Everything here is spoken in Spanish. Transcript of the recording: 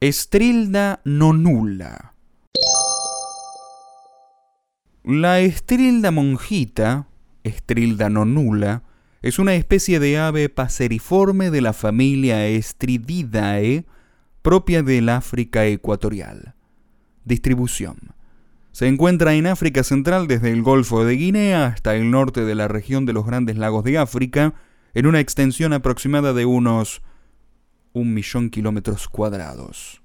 Estrilda nonula. La estrilda monjita, Estrilda nonula, es una especie de ave paseriforme de la familia Estrididae, propia del África ecuatorial. Distribución. Se encuentra en África Central desde el Golfo de Guinea hasta el norte de la región de los Grandes Lagos de África, en una extensión aproximada de unos un millón kilómetros cuadrados.